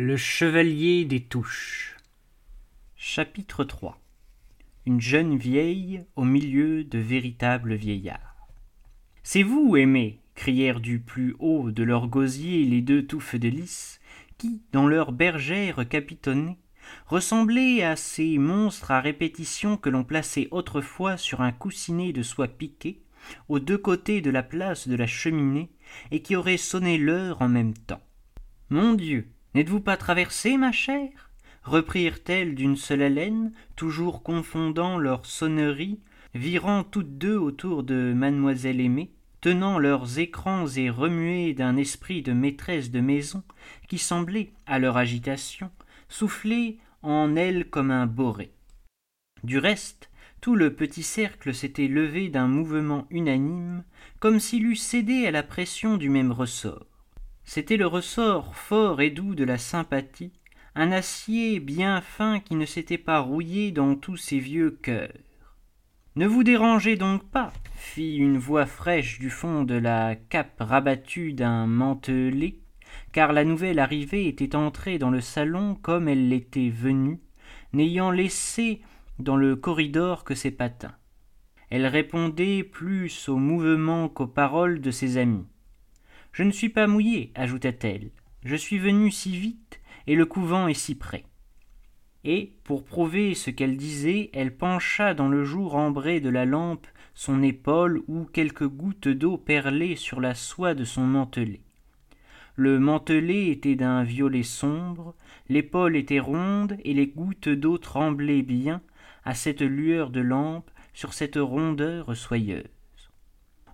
Le chevalier des touches. Chapitre 3 Une jeune vieille au milieu de véritables vieillards. C'est vous, aimé crièrent du plus haut de leur gosier les deux touffes de lys, qui, dans leur bergère capitonnée, ressemblaient à ces monstres à répétition que l'on plaçait autrefois sur un coussinet de soie piquée, aux deux côtés de la place de la cheminée, et qui auraient sonné l'heure en même temps. Mon Dieu N'êtes-vous pas traversée, ma chère? reprirent-elles d'une seule haleine, toujours confondant leurs sonneries, virant toutes deux autour de mademoiselle aimée, tenant leurs écrans et remuées d'un esprit de maîtresse de maison qui semblait, à leur agitation, souffler en elles comme un boré. Du reste, tout le petit cercle s'était levé d'un mouvement unanime, comme s'il eût cédé à la pression du même ressort. C'était le ressort fort et doux de la sympathie, un acier bien fin qui ne s'était pas rouillé dans tous ces vieux cœurs. Ne vous dérangez donc pas, fit une voix fraîche du fond de la cape rabattue d'un mantelet, car la nouvelle arrivée était entrée dans le salon comme elle l'était venue, n'ayant laissé dans le corridor que ses patins. Elle répondait plus aux mouvements qu'aux paroles de ses amis. Je ne suis pas mouillée, ajouta-t-elle. Je suis venue si vite, et le couvent est si près. Et, pour prouver ce qu'elle disait, elle pencha dans le jour ambré de la lampe son épaule où quelques gouttes d'eau perlaient sur la soie de son mantelet. Le mantelet était d'un violet sombre, l'épaule était ronde et les gouttes d'eau tremblaient bien à cette lueur de lampe sur cette rondeur soyeuse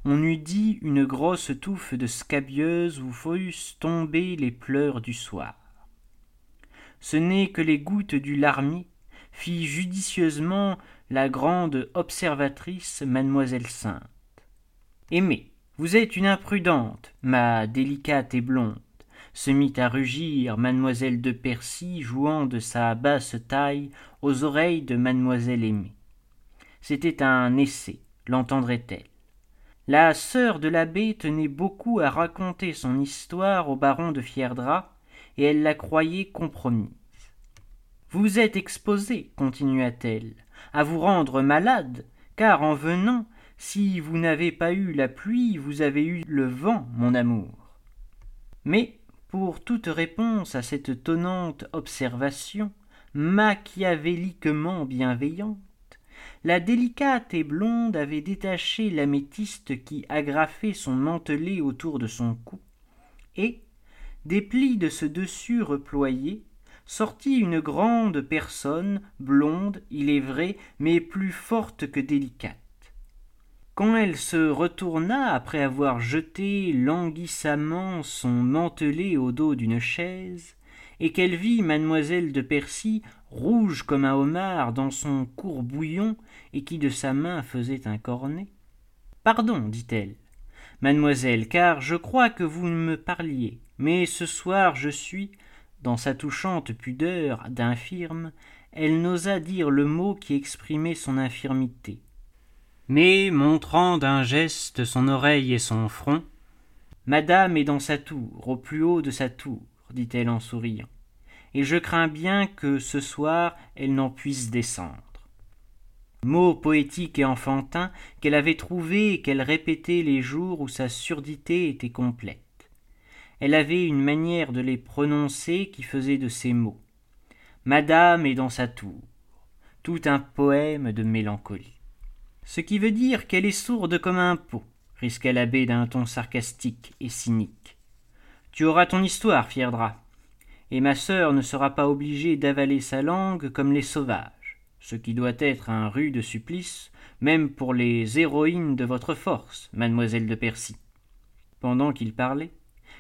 on eût dit une grosse touffe de scabieuse où fussent tombés les pleurs du soir. Ce n'est que les gouttes du larmier, fit judicieusement la grande observatrice mademoiselle Sainte. Aimez, vous êtes une imprudente, ma délicate et blonde, se mit à rugir mademoiselle de Percy jouant de sa basse taille aux oreilles de mademoiselle aimée. C'était un essai, l'entendrait-elle la sœur de l'abbé tenait beaucoup à raconter son histoire au baron de Fierdra, et elle la croyait compromise. Vous êtes exposé, continua-t-elle, à vous rendre malade, car en venant, si vous n'avez pas eu la pluie, vous avez eu le vent, mon amour. Mais, pour toute réponse à cette tonnante observation, machiavéliquement bienveillante, la délicate et blonde avait détaché l'améthyste qui agrafait son mantelet autour de son cou, et, des plis de ce dessus reployé, sortit une grande personne, blonde, il est vrai, mais plus forte que délicate. Quand elle se retourna après avoir jeté languissamment son mantelet au dos d'une chaise, et qu'elle vit mademoiselle de Percy rouge comme un homard dans son court bouillon et qui de sa main faisait un cornet. Pardon dit-elle mademoiselle car je crois que vous me parliez mais ce soir je suis dans sa touchante pudeur d'infirme elle n'osa dire le mot qui exprimait son infirmité. Mais montrant d'un geste son oreille et son front madame est dans sa tour au plus haut de sa tour dit-elle en souriant et je crains bien que ce soir elle n'en puisse descendre. Mot poétique et enfantin qu'elle avait trouvé et qu'elle répétait les jours où sa surdité était complète. Elle avait une manière de les prononcer qui faisait de ces mots. Madame est dans sa tour. Tout un poème de mélancolie. Ce qui veut dire qu'elle est sourde comme un pot, risqua l'abbé d'un ton sarcastique et cynique. Tu auras ton histoire, Fierdra et ma sœur ne sera pas obligée d'avaler sa langue comme les sauvages, ce qui doit être un rude supplice, même pour les héroïnes de votre force, mademoiselle de Percy. Pendant qu'il parlait,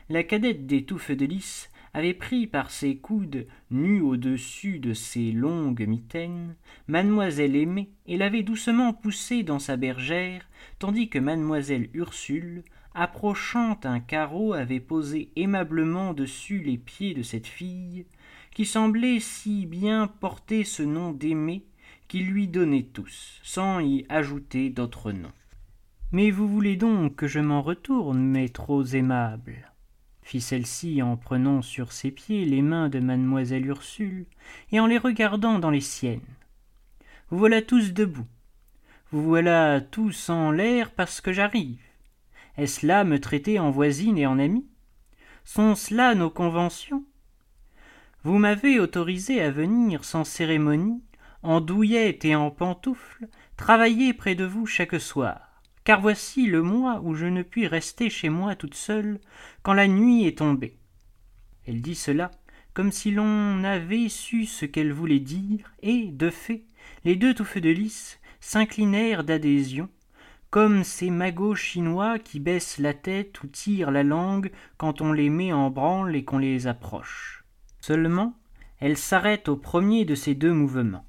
la cadette des touffes de lys avait pris par ses coudes nus au-dessus de ses longues mitaines mademoiselle aimée et l'avait doucement poussée dans sa bergère, tandis que mademoiselle Ursule approchant un carreau avait posé aimablement dessus les pieds de cette fille qui semblait si bien porter ce nom d'aimée qu'il lui donnait tous sans y ajouter d'autres noms mais vous voulez donc que je m'en retourne mes trop aimables? fit celle-ci en prenant sur ses pieds les mains de mademoiselle ursule et en les regardant dans les siennes vous voilà tous debout. Vous voilà tous en l'air parce que j'arrive est-ce là me traiter en voisine et en amie sont-ce là nos conventions? Vous m'avez autorisé à venir sans cérémonie en douillette et en pantoufles travailler près de vous chaque soir. Car voici le mois où je ne puis rester chez moi toute seule quand la nuit est tombée. Elle dit cela comme si l'on avait su ce qu'elle voulait dire et de fait les deux touffes de lys s'inclinèrent d'adhésion comme ces magots chinois qui baissent la tête ou tirent la langue quand on les met en branle et qu'on les approche. Seulement elle s'arrête au premier de ces deux mouvements.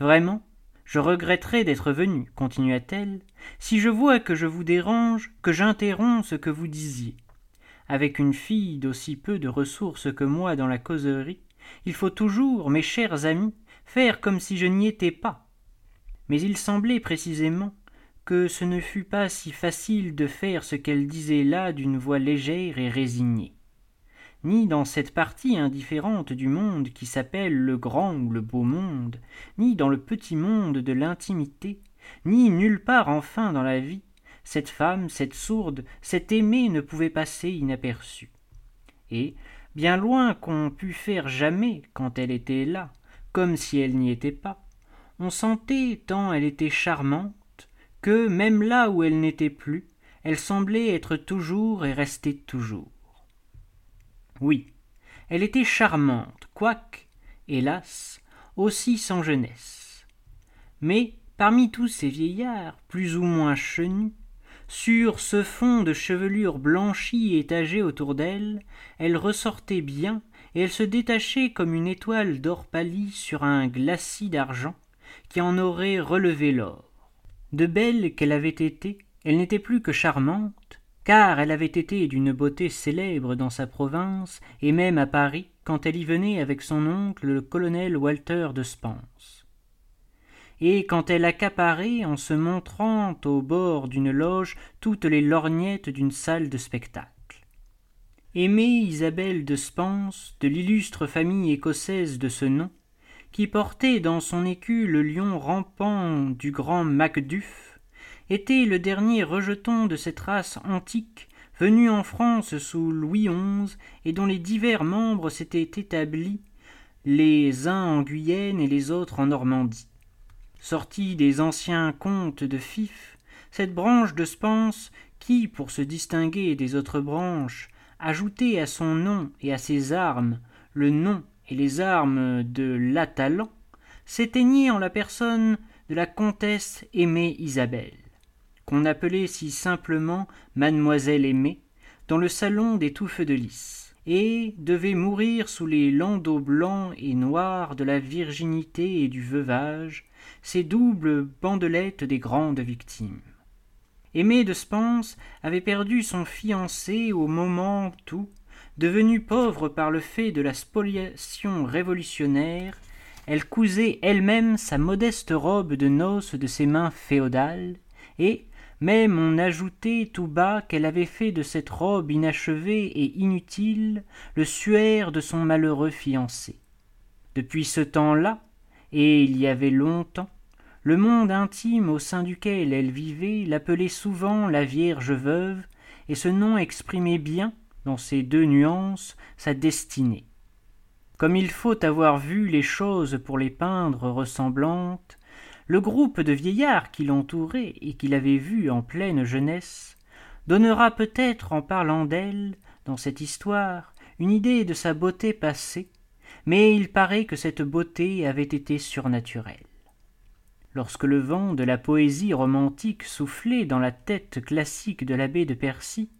Vraiment je regretterais d'être venue continua-t-elle si je vois que je vous dérange que j'interromps ce que vous disiez. Avec une fille d'aussi peu de ressources que moi dans la causerie il faut toujours mes chers amis faire comme si je n'y étais pas. Mais il semblait précisément que ce ne fût pas si facile de faire ce qu'elle disait là d'une voix légère et résignée ni dans cette partie indifférente du monde qui s'appelle le grand ou le beau monde, ni dans le petit monde de l'intimité, ni nulle part enfin dans la vie, cette femme, cette sourde, cette aimée ne pouvait passer inaperçue. Et, bien loin qu'on pût faire jamais quand elle était là, comme si elle n'y était pas, on sentait tant elle était charmante, même là où elle n'était plus, elle semblait être toujours et rester toujours. Oui, elle était charmante, quoique, hélas, aussi sans jeunesse. Mais, parmi tous ces vieillards, plus ou moins chenus, sur ce fond de chevelure blanchie étagée autour d'elle, elle ressortait bien, et elle se détachait comme une étoile d'or pâli sur un glacis d'argent qui en aurait relevé l'or. De belle qu'elle avait été, elle n'était plus que charmante, car elle avait été d'une beauté célèbre dans sa province et même à Paris quand elle y venait avec son oncle le colonel Walter de Spence. Et quand elle accaparait en se montrant au bord d'une loge toutes les lorgnettes d'une salle de spectacle. Aimée Isabelle de Spence, de l'illustre famille écossaise de ce nom, qui portait dans son écu le lion rampant du grand Macduff, était le dernier rejeton de cette race antique venue en France sous Louis XI et dont les divers membres s'étaient établis, les uns en Guyenne et les autres en Normandie. Sortie des anciens comtes de Fife, cette branche de Spence, qui, pour se distinguer des autres branches, ajoutait à son nom et à ses armes le nom et les armes de l'Atalan, s'éteignit en la personne de la comtesse aimée Isabelle qu'on appelait si simplement mademoiselle aimée dans le salon des touffes de lys et devait mourir sous les landaux blancs et noirs de la virginité et du veuvage ces doubles bandelettes des grandes victimes. Aimée de spence avait perdu son fiancé au moment où devenue pauvre par le fait de la spoliation révolutionnaire elle cousait elle-même sa modeste robe de noces de ses mains féodales et même on ajoutait tout bas qu'elle avait fait de cette robe inachevée et inutile le suaire de son malheureux fiancé. Depuis ce temps-là, et il y avait longtemps, le monde intime au sein duquel elle vivait l'appelait souvent la Vierge veuve, et ce nom exprimait bien, dans ces deux nuances, sa destinée. Comme il faut avoir vu les choses pour les peindre ressemblantes, le groupe de vieillards qui l'entouraient et qui l'avaient vue en pleine jeunesse donnera peut-être en parlant d'elle dans cette histoire une idée de sa beauté passée mais il paraît que cette beauté avait été surnaturelle lorsque le vent de la poésie romantique soufflait dans la tête classique de l'abbé de Percy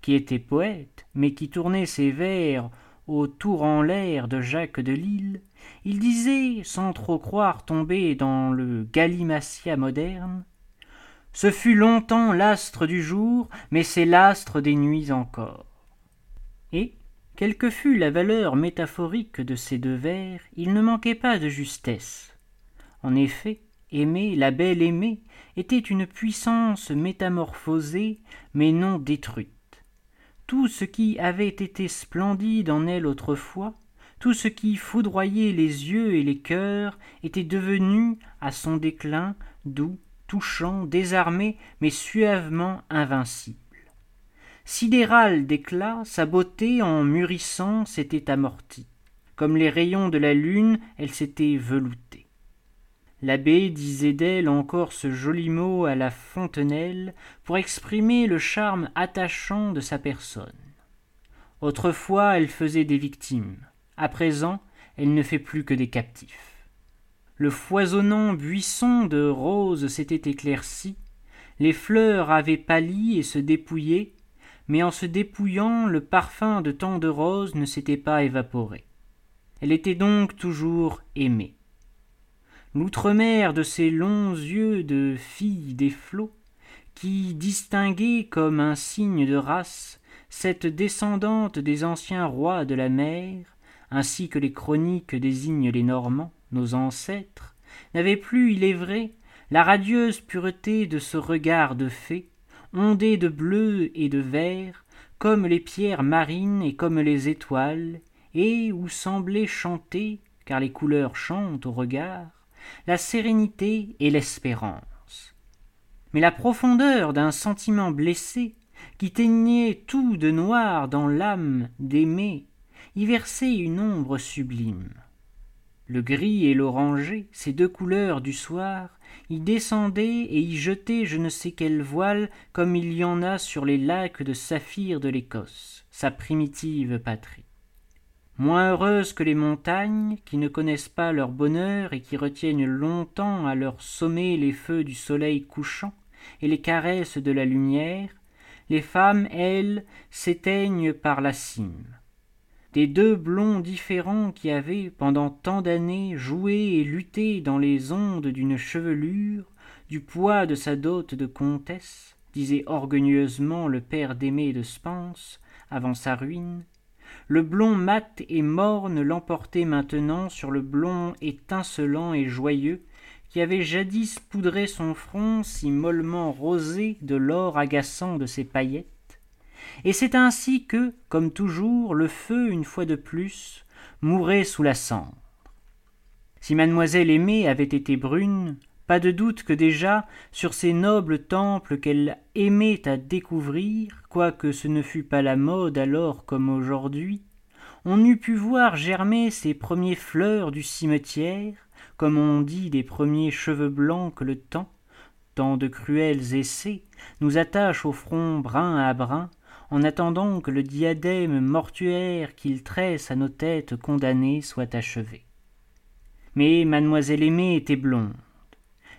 qui était poète mais qui tournait ses vers au tour en l'air de Jacques de Lille, il disait, sans trop croire tomber dans le galimatia moderne, Ce fut longtemps l'astre du jour, mais c'est l'astre des nuits encore. Et, quelle que fût la valeur métaphorique de ces deux vers, il ne manquait pas de justesse. En effet, aimer, la belle aimée, était une puissance métamorphosée, mais non détruite tout ce qui avait été splendide en elle autrefois, tout ce qui foudroyait les yeux et les cœurs, était devenu, à son déclin, doux, touchant, désarmé, mais suavement invincible. Sidérale d'éclat, sa beauté, en mûrissant, s'était amortie. Comme les rayons de la lune, elle s'était veloutée. L'abbé disait d'elle encore ce joli mot à la fontenelle pour exprimer le charme attachant de sa personne. Autrefois elle faisait des victimes, à présent elle ne fait plus que des captifs. Le foisonnant buisson de roses s'était éclairci, les fleurs avaient pâli et se dépouillaient, mais en se dépouillant le parfum de tant de roses ne s'était pas évaporé. Elle était donc toujours aimée l'outre-mer de ces longs yeux de fille des flots, qui distinguaient comme un signe de race cette descendante des anciens rois de la mer, ainsi que les chroniques désignent les Normands, nos ancêtres, n'avait plus, il est vrai, la radieuse pureté de ce regard de fée, ondé de bleu et de vert, comme les pierres marines et comme les étoiles, et où semblait chanter, car les couleurs chantent au regard, la sérénité et l'espérance. Mais la profondeur d'un sentiment blessé, qui teignait tout de noir dans l'âme d'aimer, y versait une ombre sublime. Le gris et l'oranger, ces deux couleurs du soir, y descendaient et y jetaient je ne sais quelle voile comme il y en a sur les lacs de saphir de l'Écosse, sa primitive patrie moins heureuses que les montagnes, qui ne connaissent pas leur bonheur et qui retiennent longtemps à leur sommet les feux du soleil couchant et les caresses de la lumière, les femmes, elles, s'éteignent par la cime. Des deux blonds différents qui avaient, pendant tant d'années, joué et lutté dans les ondes d'une chevelure, du poids de sa dot de comtesse, disait orgueilleusement le père d'Aimée de Spence, avant sa ruine, le blond mat et morne l'emportait maintenant sur le blond étincelant et joyeux qui avait jadis poudré son front si mollement rosé de l'or agaçant de ses paillettes. Et c'est ainsi que comme toujours le feu une fois de plus mourait sous la cendre. Si mademoiselle aimée avait été brune pas de doute que déjà sur ces nobles temples qu'elle aimait à découvrir quoique ce ne fût pas la mode alors comme aujourd'hui on eût pu voir germer ces premiers fleurs du cimetière comme on dit des premiers cheveux blancs que le temps tant de cruels essais nous attache au front brun à brun en attendant que le diadème mortuaire qu'il tresse à nos têtes condamnées soit achevé. Mais mademoiselle aimée était blonde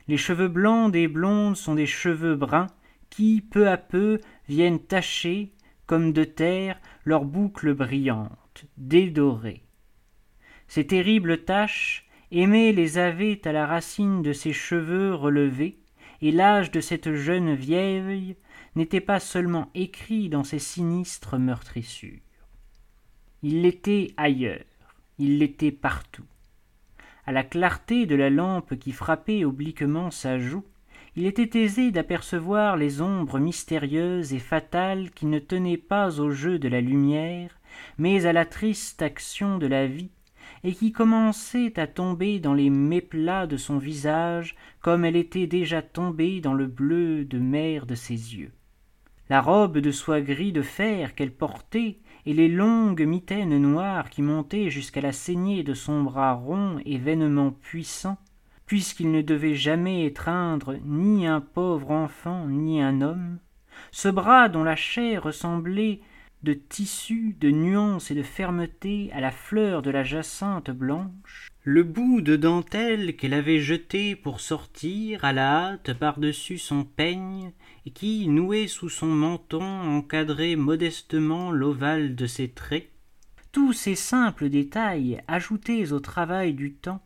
les cheveux blancs des blondes sont des cheveux bruns qui peu à peu viennent tacher comme de terre leurs boucles brillantes dédorées ces terribles taches aimée les avait à la racine de ses cheveux relevés et l'âge de cette jeune vieille n'était pas seulement écrit dans ces sinistres meurtrissures. Il l'était ailleurs il l'était partout à la clarté de la lampe qui frappait obliquement sa joue il était aisé d'apercevoir les ombres mystérieuses et fatales qui ne tenaient pas au jeu de la lumière mais à la triste action de la vie et qui commençaient à tomber dans les méplats de son visage comme elle était déjà tombée dans le bleu de mer de ses yeux. La robe de soie gris de fer qu'elle portait et les longues mitaines noires qui montaient jusqu'à la saignée de son bras rond et vainement puissant puisqu'il ne devait jamais étreindre ni un pauvre enfant ni un homme ce bras dont la chair ressemblait de tissu de nuance et de fermeté à la fleur de la jacinthe blanche. Le bout de dentelle qu'elle avait jeté pour sortir à la hâte par-dessus son peigne et qui noué sous son menton encadrait modestement l'ovale de ses traits. Tous ces simples détails ajoutés au travail du temps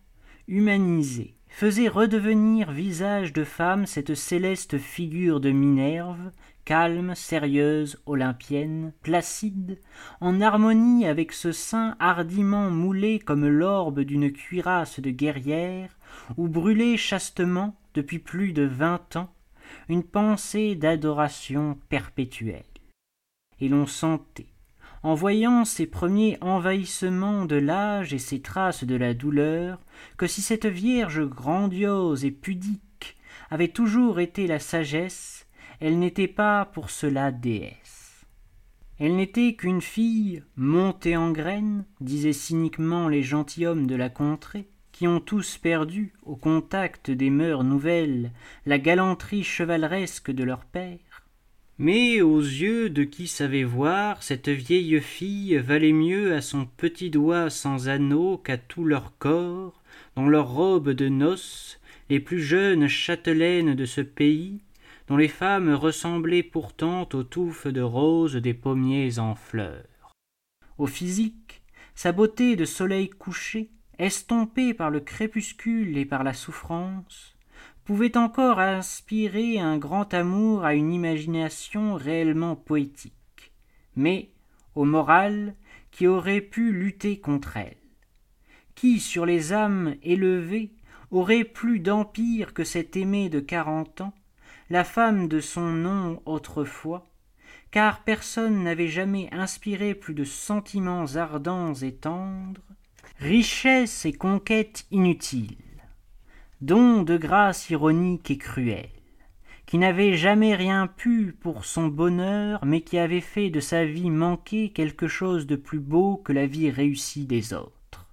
humanisaient faisaient redevenir visage de femme cette céleste figure de minerve calme sérieuse olympienne placide en harmonie avec ce sein hardiment moulé comme l'orbe d'une cuirasse de guerrière où brûlait chastement depuis plus de vingt ans une pensée d'adoration perpétuelle et l'on sentait, en voyant ces premiers envahissements de l'âge et ces traces de la douleur, que si cette Vierge grandiose et pudique avait toujours été la sagesse, elle n'était pas pour cela déesse. Elle n'était qu'une fille montée en graine, disaient cyniquement les gentilshommes de la contrée, qui ont tous perdu, au contact des mœurs nouvelles, la galanterie chevaleresque de leur père. Mais aux yeux de qui savait voir, cette vieille fille valait mieux à son petit doigt sans anneau qu'à tout leur corps, dans leurs robes de noces, les plus jeunes châtelaines de ce pays, dont les femmes ressemblaient pourtant aux touffes de roses des pommiers en fleurs. Au physique, sa beauté de soleil couché, estompée par le crépuscule et par la souffrance, pouvait encore inspirer un grand amour à une imagination réellement poétique, mais au moral qui aurait pu lutter contre elle. Qui, sur les âmes élevées, aurait plus d'empire que cette aimée de quarante ans, la femme de son nom autrefois, car personne n'avait jamais inspiré plus de sentiments ardents et tendres, richesse et conquête inutiles, don de grâce ironique et cruelle, qui n'avait jamais rien pu pour son bonheur, mais qui avait fait de sa vie manquée quelque chose de plus beau que la vie réussie des autres.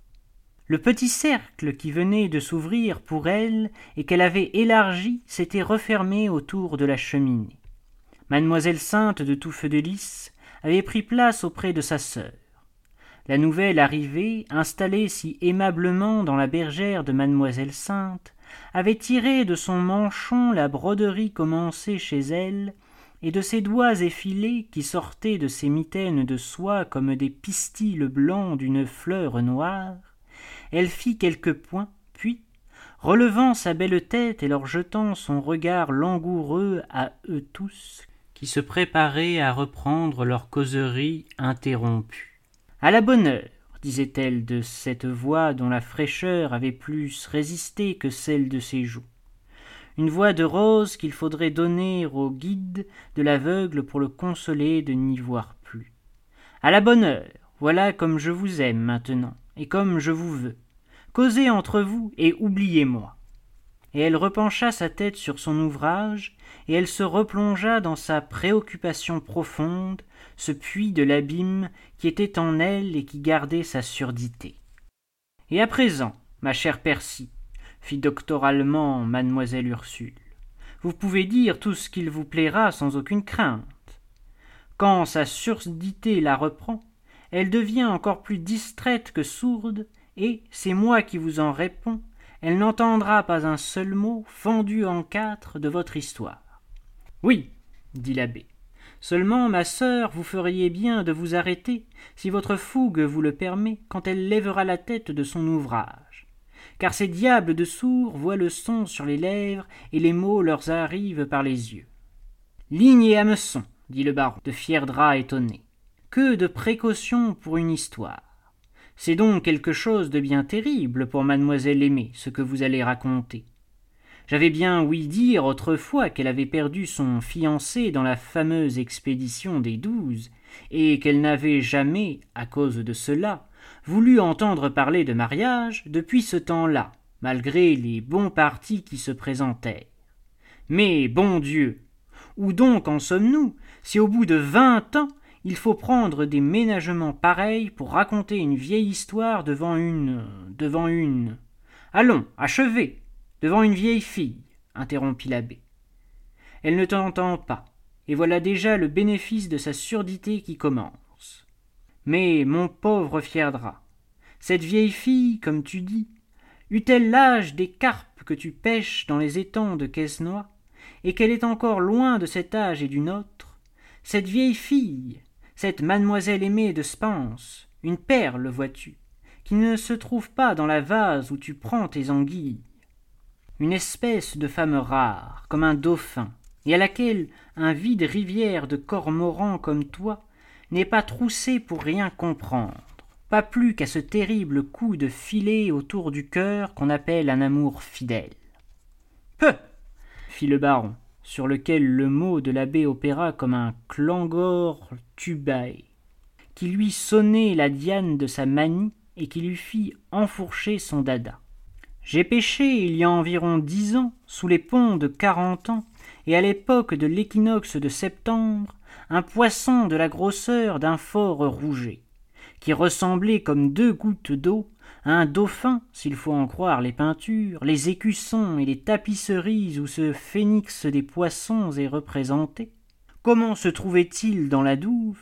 Le petit cercle qui venait de s'ouvrir pour elle et qu'elle avait élargi s'était refermé autour de la cheminée. Mademoiselle Sainte de Touffe de Lys avait pris place auprès de sa sœur. La nouvelle arrivée, installée si aimablement dans la bergère de mademoiselle Sainte, avait tiré de son manchon la broderie commencée chez elle, et de ses doigts effilés qui sortaient de ses mitaines de soie comme des pistils blancs d'une fleur noire, elle fit quelques points, puis, relevant sa belle tête et leur jetant son regard langoureux à eux tous, qui se préparaient à reprendre leur causerie interrompue. À la bonne heure, disait-elle de cette voix dont la fraîcheur avait plus résisté que celle de ses joues. Une voix de rose qu'il faudrait donner au guide de l'aveugle pour le consoler de n'y voir plus. À la bonne heure, voilà comme je vous aime maintenant, et comme je vous veux. Causez entre vous et oubliez-moi. Et elle repencha sa tête sur son ouvrage, et elle se replongea dans sa préoccupation profonde, ce puits de l'abîme qui était en elle et qui gardait sa surdité. Et à présent, ma chère Percy, fit doctoralement mademoiselle Ursule, vous pouvez dire tout ce qu'il vous plaira sans aucune crainte. Quand sa surdité la reprend, elle devient encore plus distraite que sourde, et c'est moi qui vous en réponds, elle n'entendra pas un seul mot fendu en quatre de votre histoire. Oui, dit l'abbé, Seulement, ma sœur, vous feriez bien de vous arrêter, si votre fougue vous le permet, quand elle lèvera la tête de son ouvrage. Car ces diables de sourds voient le son sur les lèvres, et les mots leur arrivent par les yeux. Ligne et hameçon, dit le baron, de fier drap étonné. Que de précautions pour une histoire. C'est donc quelque chose de bien terrible pour mademoiselle aimée, ce que vous allez raconter. J'avais bien ouï dire autrefois qu'elle avait perdu son fiancé dans la fameuse expédition des douze, et qu'elle n'avait jamais, à cause de cela, voulu entendre parler de mariage depuis ce temps-là, malgré les bons partis qui se présentaient. Mais, bon Dieu. Où donc en sommes-nous, si au bout de vingt ans il faut prendre des ménagements pareils pour raconter une vieille histoire devant une. devant une? Allons, achevez devant une vieille fille, interrompit l'abbé. Elle ne t'entend pas, et voilà déjà le bénéfice de sa surdité qui commence. Mais, mon pauvre Fierdra, cette vieille fille, comme tu dis, eut-elle l'âge des carpes que tu pêches dans les étangs de Quesnoy, et qu'elle est encore loin de cet âge et du nôtre, cette vieille fille, cette mademoiselle aimée de Spence, une perle, vois-tu, qui ne se trouve pas dans la vase où tu prends tes anguilles, une espèce de femme rare, comme un dauphin, et à laquelle un vide rivière de cormorans comme toi n'est pas troussé pour rien comprendre, pas plus qu'à ce terrible coup de filet autour du cœur qu'on appelle un amour fidèle. Peu fit le baron, sur lequel le mot de l'abbé opéra comme un clangor tubae, qui lui sonnait la diane de sa manie et qui lui fit enfourcher son dada. J'ai pêché il y a environ dix ans, sous les ponts de quarante ans, et à l'époque de l'équinoxe de septembre, un poisson de la grosseur d'un fort rouget, qui ressemblait comme deux gouttes d'eau à un dauphin, s'il faut en croire les peintures, les écussons et les tapisseries où ce phénix des poissons est représenté. Comment se trouvait-il dans la douve?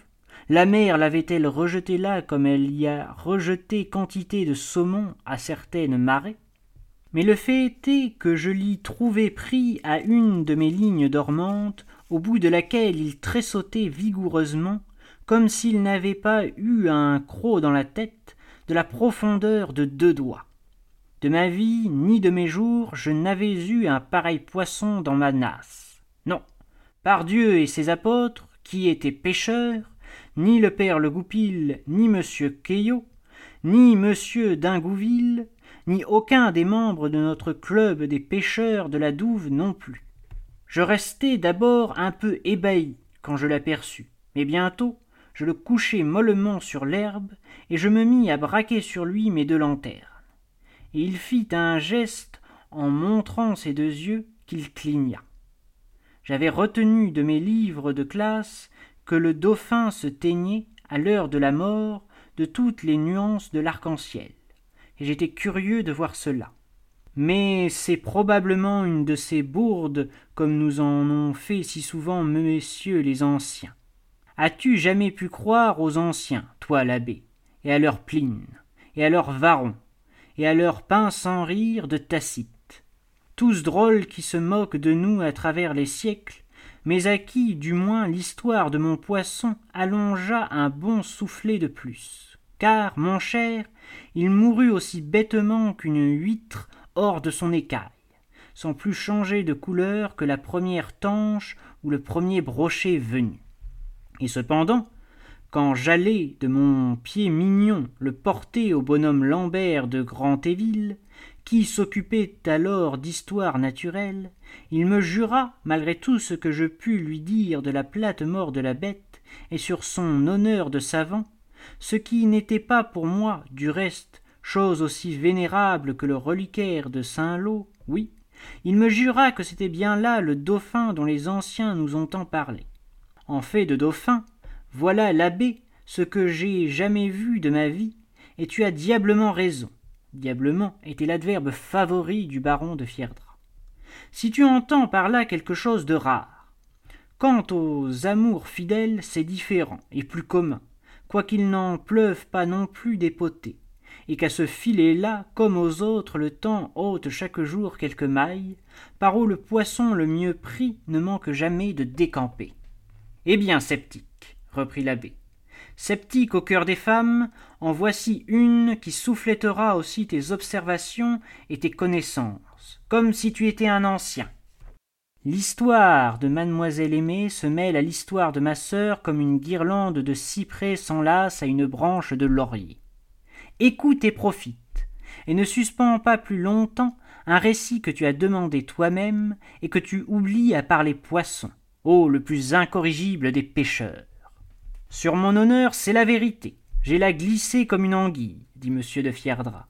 La mer l'avait-elle rejeté là comme elle y a rejeté quantité de saumon à certaines marées? Mais le fait était que je l'y trouvai pris à une de mes lignes dormantes, au bout de laquelle il tressautait vigoureusement, comme s'il n'avait pas eu un croc dans la tête, de la profondeur de deux doigts. De ma vie ni de mes jours, je n'avais eu un pareil poisson dans ma nasse. Non, par Dieu et ses apôtres, qui étaient pêcheurs, ni le père Le Goupil, ni monsieur Caillot, ni monsieur d'Ingouville, ni aucun des membres de notre club des pêcheurs de la Douve non plus. Je restai d'abord un peu ébahi quand je l'aperçus, mais bientôt je le couchai mollement sur l'herbe, et je me mis à braquer sur lui mes deux lanternes. Et il fit un geste en montrant ses deux yeux qu'il cligna. J'avais retenu de mes livres de classe que le dauphin se teignait, à l'heure de la mort, de toutes les nuances de l'arc-en-ciel et j'étais curieux de voir cela. Mais c'est probablement une de ces bourdes comme nous en ont fait si souvent messieurs les anciens. As-tu jamais pu croire aux anciens, toi l'abbé, et à leur Pline, et à leur Varon, et à leur pain sans rire de Tacite, tous drôles qui se moquent de nous à travers les siècles, mais à qui, du moins, l'histoire de mon poisson allongea un bon soufflet de plus. Car, mon cher, il mourut aussi bêtement qu'une huître hors de son écaille, sans plus changer de couleur que la première tanche ou le premier brochet venu. Et cependant, quand j'allais de mon pied mignon le porter au bonhomme Lambert de Grand-Éville, qui s'occupait alors d'histoire naturelle, il me jura, malgré tout ce que je pus lui dire de la plate mort de la bête et sur son honneur de savant, ce qui n'était pas pour moi, du reste, chose aussi vénérable que le reliquaire de Saint-Lô, oui, il me jura que c'était bien là le dauphin dont les anciens nous ont tant parlé. En fait de dauphin, voilà l'abbé, ce que j'ai jamais vu de ma vie, et tu as diablement raison. Diablement était l'adverbe favori du baron de Fierdra. Si tu entends par là quelque chose de rare. Quant aux amours fidèles, c'est différent et plus commun quoiqu'il n'en pleuve pas non plus des potées, et qu'à ce filet-là, comme aux autres, le temps ôte chaque jour quelques mailles, par où le poisson le mieux pris ne manque jamais de décamper. Eh bien, sceptique, reprit l'abbé, sceptique au cœur des femmes, en voici une qui soufflettera aussi tes observations et tes connaissances, comme si tu étais un ancien. L'histoire de mademoiselle aimée se mêle à l'histoire de ma sœur comme une guirlande de cyprès s'enlace à une branche de laurier. Écoute et profite, et ne suspends pas plus longtemps un récit que tu as demandé toi-même et que tu oublies à part les poissons, ô le plus incorrigible des pêcheurs. Sur mon honneur, c'est la vérité. J'ai la glissée comme une anguille, dit monsieur de Fierdra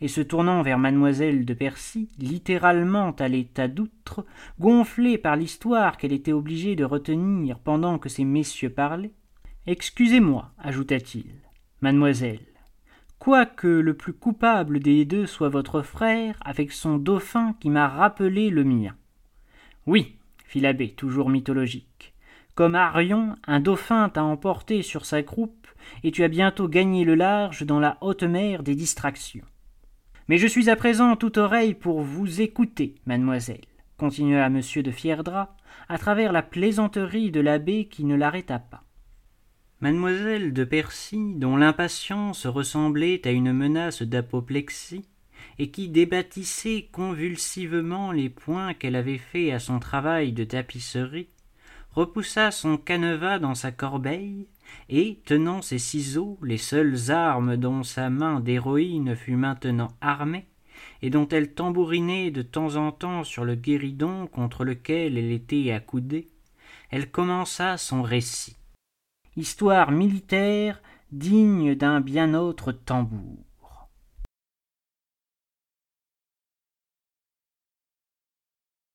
et se tournant vers mademoiselle de Percy, littéralement à l'état d'outre, gonflée par l'histoire qu'elle était obligée de retenir pendant que ces messieurs parlaient. Excusez-moi, ajouta-t-il, mademoiselle, quoique le plus coupable des deux soit votre frère, avec son dauphin qui m'a rappelé le mien. Oui, fit l'abbé, toujours mythologique. Comme Arion, un dauphin t'a emporté sur sa croupe, et tu as bientôt gagné le large dans la haute mer des distractions. Mais je suis à présent tout oreille pour vous écouter, mademoiselle, continua M. de Fierdra, à travers la plaisanterie de l'abbé qui ne l'arrêta pas. Mademoiselle de Percy, dont l'impatience ressemblait à une menace d'apoplexie, et qui débattissait convulsivement les points qu'elle avait faits à son travail de tapisserie, repoussa son canevas dans sa corbeille et tenant ses ciseaux les seules armes dont sa main d'héroïne fut maintenant armée et dont elle tambourinait de temps en temps sur le guéridon contre lequel elle était accoudée, elle commença son récit. Histoire militaire digne d'un bien autre tambour.